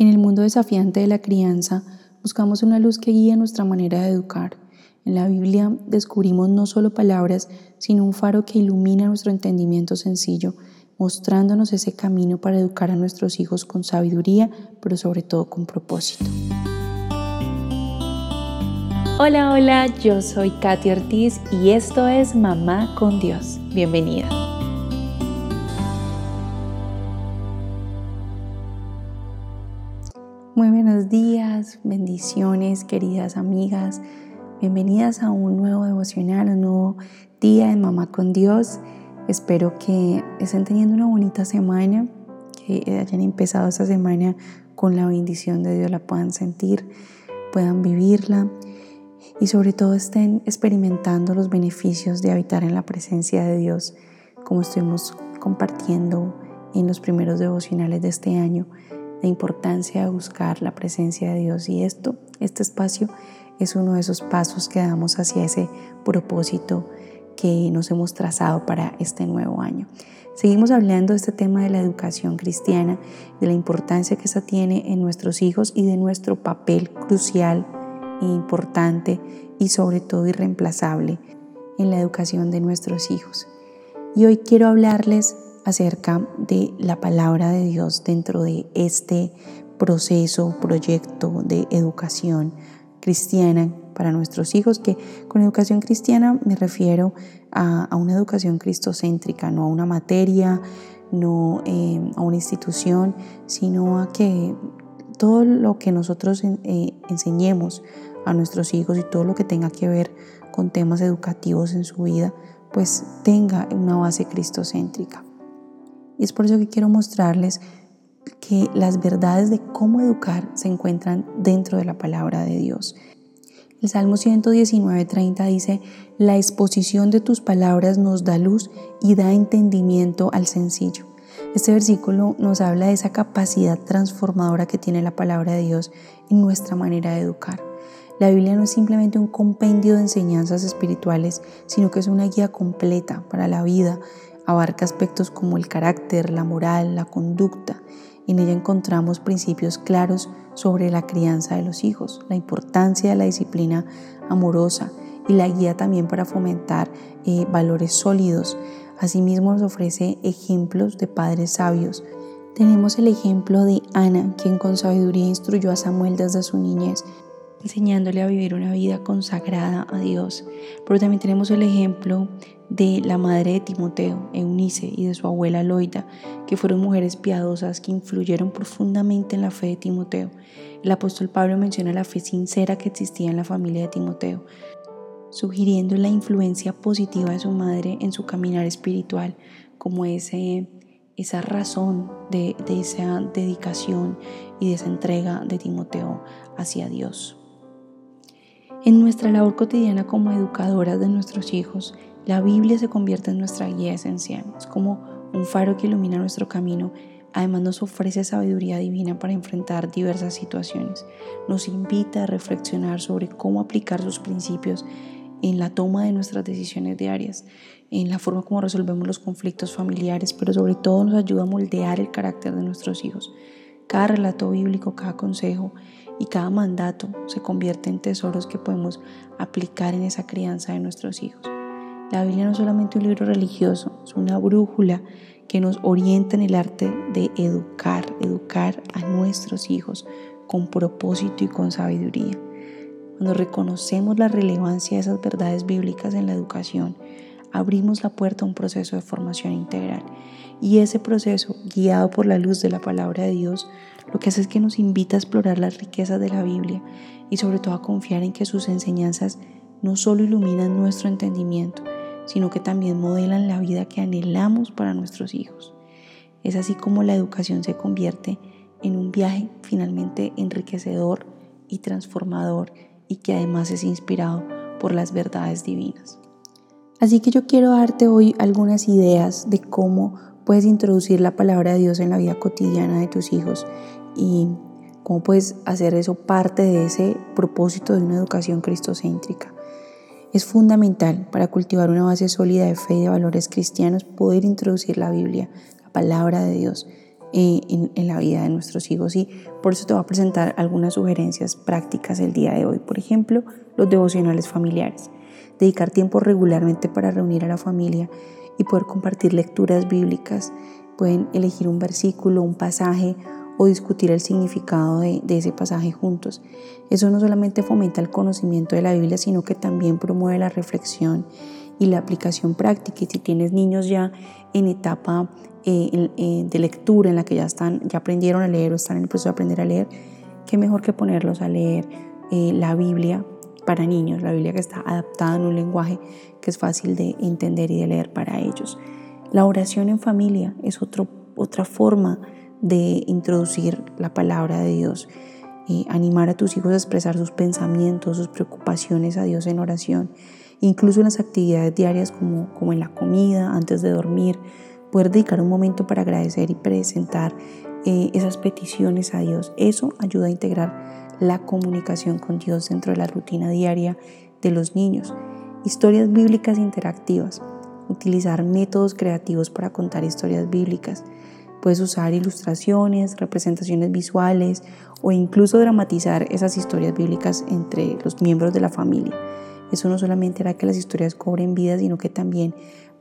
En el mundo desafiante de la crianza, buscamos una luz que guíe nuestra manera de educar. En la Biblia descubrimos no solo palabras, sino un faro que ilumina nuestro entendimiento sencillo, mostrándonos ese camino para educar a nuestros hijos con sabiduría, pero sobre todo con propósito. Hola, hola, yo soy Katy Ortiz y esto es Mamá con Dios. Bienvenida. Buenos días, bendiciones queridas amigas. Bienvenidas a un nuevo devocional, un nuevo día en Mamá con Dios. Espero que estén teniendo una bonita semana, que hayan empezado esta semana con la bendición de Dios, la puedan sentir, puedan vivirla y sobre todo estén experimentando los beneficios de habitar en la presencia de Dios, como estuvimos compartiendo en los primeros devocionales de este año la importancia de buscar la presencia de Dios y esto, este espacio es uno de esos pasos que damos hacia ese propósito que nos hemos trazado para este nuevo año. Seguimos hablando de este tema de la educación cristiana, de la importancia que esta tiene en nuestros hijos y de nuestro papel crucial e importante y sobre todo irreemplazable en la educación de nuestros hijos. Y hoy quiero hablarles acerca de la palabra de Dios dentro de este proceso, proyecto de educación cristiana para nuestros hijos, que con educación cristiana me refiero a, una educación cristocéntrica, no a una materia, no eh, a una institución, sino a que todo lo que nosotros eh, enseñemos a nuestros hijos y todo lo que tenga que ver con temas educativos en su vida, pues tenga una base cristocéntrica. Y es por eso que quiero mostrarles que las verdades de cómo educar se encuentran dentro de la palabra de Dios. El Salmo 119.30 dice, la exposición de tus palabras nos da luz y da entendimiento al sencillo. Este versículo nos habla de esa capacidad transformadora que tiene la palabra de Dios en nuestra manera de educar. La Biblia no es simplemente un compendio de enseñanzas espirituales, sino que es una guía completa para la vida Abarca aspectos como el carácter, la moral, la conducta. En ella encontramos principios claros sobre la crianza de los hijos, la importancia de la disciplina amorosa y la guía también para fomentar eh, valores sólidos. Asimismo nos ofrece ejemplos de padres sabios. Tenemos el ejemplo de Ana, quien con sabiduría instruyó a Samuel desde su niñez, enseñándole a vivir una vida consagrada a Dios. Pero también tenemos el ejemplo de la madre de Timoteo, Eunice, y de su abuela Loida, que fueron mujeres piadosas que influyeron profundamente en la fe de Timoteo. El apóstol Pablo menciona la fe sincera que existía en la familia de Timoteo, sugiriendo la influencia positiva de su madre en su caminar espiritual, como ese, esa razón de, de esa dedicación y de esa entrega de Timoteo hacia Dios. En nuestra labor cotidiana como educadoras de nuestros hijos, la Biblia se convierte en nuestra guía esencial, es como un faro que ilumina nuestro camino. Además nos ofrece sabiduría divina para enfrentar diversas situaciones. Nos invita a reflexionar sobre cómo aplicar sus principios en la toma de nuestras decisiones diarias, en la forma como resolvemos los conflictos familiares, pero sobre todo nos ayuda a moldear el carácter de nuestros hijos. Cada relato bíblico, cada consejo y cada mandato se convierte en tesoros que podemos aplicar en esa crianza de nuestros hijos. La Biblia no es solamente un libro religioso, es una brújula que nos orienta en el arte de educar, educar a nuestros hijos con propósito y con sabiduría. Cuando reconocemos la relevancia de esas verdades bíblicas en la educación, abrimos la puerta a un proceso de formación integral. Y ese proceso, guiado por la luz de la palabra de Dios, lo que hace es que nos invita a explorar las riquezas de la Biblia y sobre todo a confiar en que sus enseñanzas no solo iluminan nuestro entendimiento, sino que también modelan la vida que anhelamos para nuestros hijos. Es así como la educación se convierte en un viaje finalmente enriquecedor y transformador y que además es inspirado por las verdades divinas. Así que yo quiero darte hoy algunas ideas de cómo puedes introducir la palabra de Dios en la vida cotidiana de tus hijos y cómo puedes hacer eso parte de ese propósito de una educación cristocéntrica. Es fundamental para cultivar una base sólida de fe y de valores cristianos poder introducir la Biblia, la palabra de Dios, eh, en, en, la vida de nuestros hijos y por eso te voy a presentar algunas sugerencias prácticas el día de hoy. Por ejemplo, los devocionales familiares. Dedicar tiempo regularmente para reunir a la familia y poder compartir lecturas bíblicas. Pueden elegir un versículo, un pasaje o discutir el significado de, ese pasaje juntos. Eso no solamente fomenta el conocimiento de la Biblia, sino que también promueve la reflexión y la aplicación práctica. Y si tienes niños ya en etapa eh, eh, de lectura, en la que ya, están, ya aprendieron a leer o están en el proceso de aprender a leer, qué mejor que ponerlos a leer eh, la Biblia para niños, la Biblia que está adaptada en un lenguaje que es fácil de entender y de leer para ellos. La oración en familia es otro, otra forma de introducir la palabra de Dios. animar a tus hijos a expresar sus pensamientos, sus preocupaciones a Dios en oración incluso en las actividades diarias como, como en la comida, antes de dormir, poder dedicar un momento para agradecer y presentar eh, esas peticiones a Dios. Eso ayuda a integrar la comunicación con Dios dentro de la rutina diaria de los niños. Historias bíblicas interactivas. Utilizar métodos creativos para contar historias bíblicas. Puedes usar ilustraciones, representaciones visuales o incluso dramatizar esas historias bíblicas entre los miembros de la familia. Eso no solamente hará que las historias cobren vida, sino que también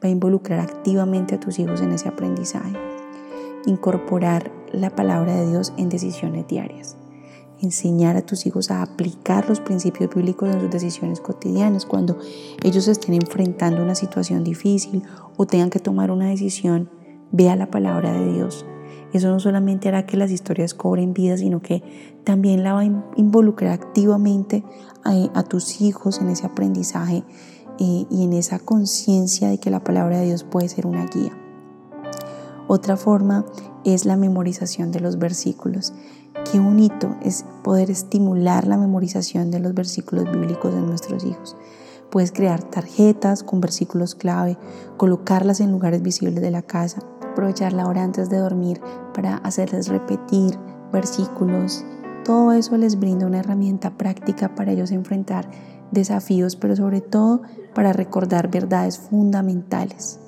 va a involucrar activamente a tus hijos en ese aprendizaje. Incorporar la palabra de Dios en decisiones diarias. Enseñar a tus hijos a aplicar los principios bíblicos en sus decisiones cotidianas cuando ellos estén enfrentando una situación difícil o tengan que tomar una decisión. Vea la palabra de Dios eso no solamente hará que las historias cobren vida, sino que también la va a involucrar activamente a, tus hijos en ese aprendizaje eh, y en esa conciencia de que la palabra de Dios puede ser una guía. Otra forma es la memorización de los versículos. Qué bonito es poder estimular la memorización de los versículos bíblicos de nuestros hijos. Puedes crear tarjetas con versículos clave, colocarlas en lugares visibles de la casa aprovechar la hora antes de dormir para hacerles repetir versículos. Todo eso les brinda una herramienta práctica para ellos enfrentar desafíos, pero sobre todo para recordar verdades fundamentales.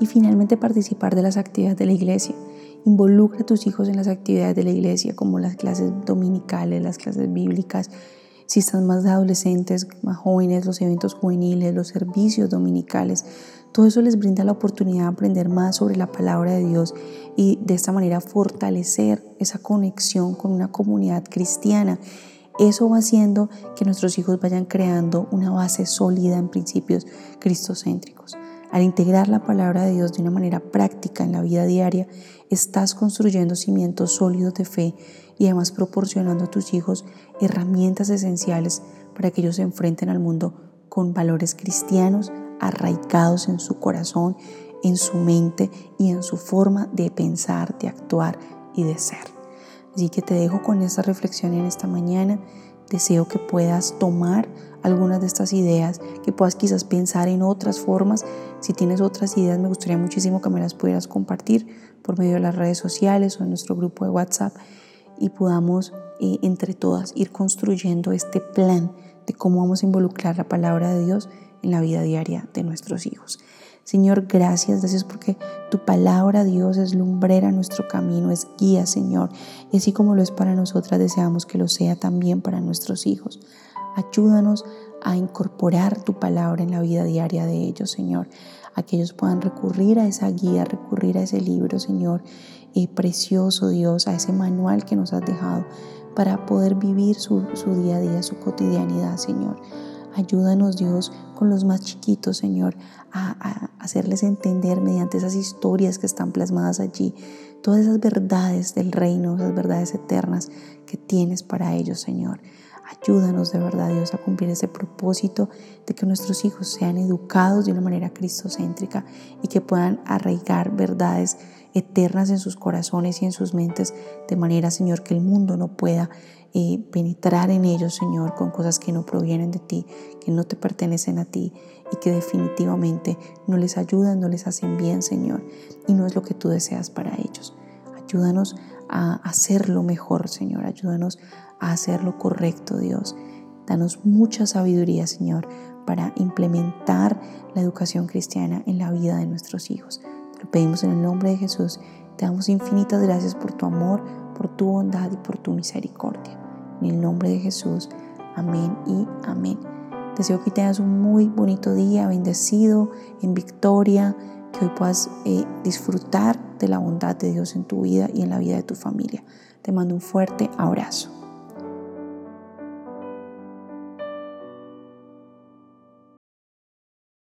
Y finalmente participar de las actividades de la iglesia. Involucra a tus hijos en las actividades de la iglesia, como las clases dominicales, las clases bíblicas, si están más adolescentes, más jóvenes, los eventos juveniles, los servicios dominicales. Todo eso les brinda la oportunidad de aprender más sobre la palabra de Dios y de esta manera fortalecer esa conexión con una comunidad cristiana. Eso va haciendo que nuestros hijos vayan creando una base sólida en principios cristocéntricos. Al integrar la palabra de Dios de una manera práctica en la vida diaria, estás construyendo cimientos sólidos de fe y además proporcionando a tus hijos herramientas esenciales para que ellos se enfrenten al mundo con valores cristianos arraigados en su corazón, en su mente y en su forma de pensar, de actuar y de ser. Así que te dejo con esta reflexión en esta mañana. Deseo que puedas tomar algunas de estas ideas, que puedas quizás pensar en otras formas. Si tienes otras ideas, me gustaría muchísimo que me las pudieras compartir por medio de las redes sociales o en nuestro grupo de WhatsApp y podamos eh, entre todas ir construyendo este plan de cómo vamos a involucrar la palabra de Dios en la vida diaria de nuestros hijos. Señor, gracias, gracias porque tu palabra, Dios, es lumbrera nuestro camino, es guía, Señor. Y así como lo es para nosotras, deseamos que lo sea también para nuestros hijos. Ayúdanos a incorporar tu palabra en la vida diaria de ellos, Señor. A que ellos puedan recurrir a esa guía, recurrir a ese libro, Señor, eh, precioso Dios, a ese manual que nos has dejado para poder vivir su, su día a día, su cotidianidad, Señor. Ayúdanos Dios con los más chiquitos, Señor, a, hacerles entender mediante esas historias que están plasmadas allí, todas esas verdades del reino, esas verdades eternas que tienes para ellos, Señor. Ayúdanos de verdad, Dios, a cumplir ese propósito de que nuestros hijos sean educados de una manera cristocéntrica y que puedan arraigar verdades eternas en sus corazones y en sus mentes, de manera, Señor, que el mundo no pueda eh, penetrar en ellos, Señor, con cosas que no provienen de ti, que no te pertenecen a ti y que definitivamente no les ayudan, no les hacen bien, Señor, y no es lo que tú deseas para ellos. Ayúdanos a hacerlo mejor, Señor, ayúdanos a hacer lo correcto, Dios. Danos mucha sabiduría, Señor, para implementar la educación cristiana en la vida de nuestros hijos. Te lo pedimos en el nombre de Jesús Te damos infinitas gracias por tu amor, por tu bondad y por tu misericordia. En el nombre de Jesús, amén y amén. Deseo que tengas un muy bonito día, bendecido, en victoria, que hoy puedas eh, disfrutar de la bondad de Dios en tu vida y en la vida de tu familia. Te mando un fuerte abrazo.